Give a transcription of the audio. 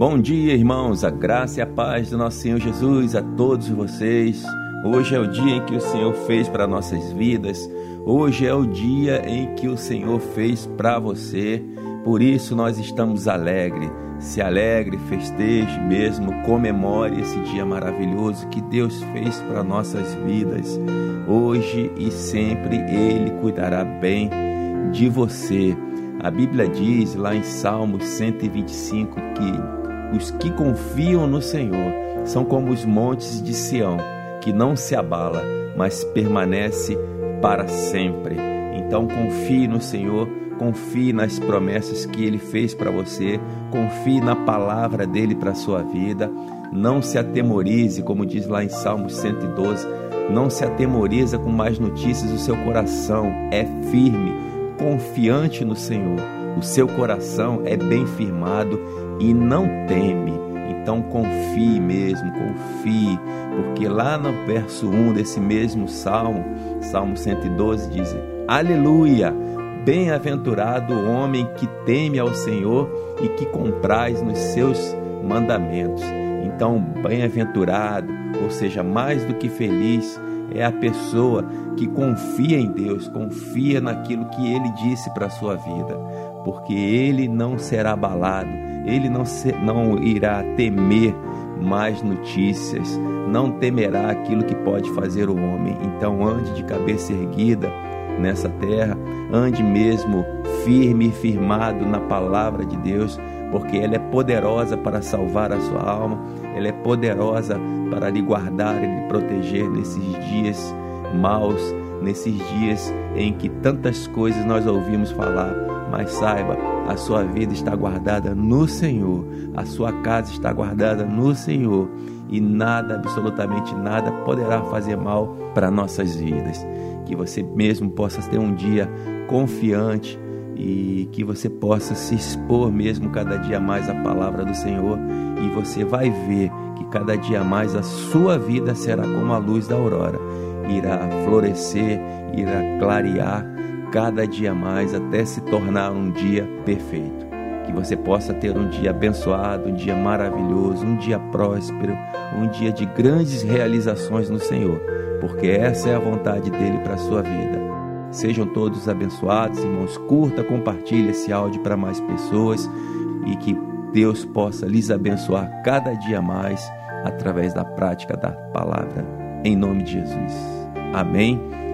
Bom dia, irmãos, a graça e a paz do nosso Senhor Jesus a todos vocês. Hoje é o dia em que o Senhor fez para nossas vidas. Hoje é o dia em que o Senhor fez para você. Por isso nós estamos alegres. Se alegre, festeje mesmo, comemore esse dia maravilhoso que Deus fez para nossas vidas. Hoje e sempre Ele cuidará bem de você. A Bíblia diz lá em Salmos 125 que os que confiam no Senhor são como os montes de Sião, que não se abala, mas permanece para sempre. Então confie no Senhor, confie nas promessas que ele fez para você, confie na palavra dele para sua vida. Não se atemorize, como diz lá em Salmos 112, não se atemoriza com mais notícias, o seu coração é firme, confiante no Senhor. O seu coração é bem firmado e não teme. Então confie mesmo, confie, porque lá no verso 1 desse mesmo salmo, Salmo 112 diz: Aleluia! Bem-aventurado o homem que teme ao Senhor e que compraz nos seus mandamentos. Então, bem-aventurado, ou seja, mais do que feliz, é a pessoa que confia em Deus, confia naquilo que ele disse para a sua vida, porque ele não será abalado ele não, se, não irá temer mais notícias, não temerá aquilo que pode fazer o homem. Então ande de cabeça erguida nessa terra, ande mesmo firme e firmado na palavra de Deus, porque ela é poderosa para salvar a sua alma, ela é poderosa para lhe guardar e lhe proteger nesses dias maus, nesses dias em que tantas coisas nós ouvimos falar, mas saiba, a sua vida está guardada no Senhor, a sua casa está guardada no Senhor e nada, absolutamente nada, poderá fazer mal para nossas vidas. Que você mesmo possa ter um dia confiante e que você possa se expor mesmo cada dia mais à palavra do Senhor e você vai ver que cada dia mais a sua vida será como a luz da aurora, irá florescer, irá clarear cada dia mais até se tornar um dia perfeito. Que você possa ter um dia abençoado, um dia maravilhoso, um dia próspero, um dia de grandes realizações no Senhor, porque essa é a vontade dele para a sua vida. Sejam todos abençoados, irmãos. Curta, compartilhe esse áudio para mais pessoas e que Deus possa lhes abençoar cada dia mais através da prática da palavra. Em nome de Jesus. Amém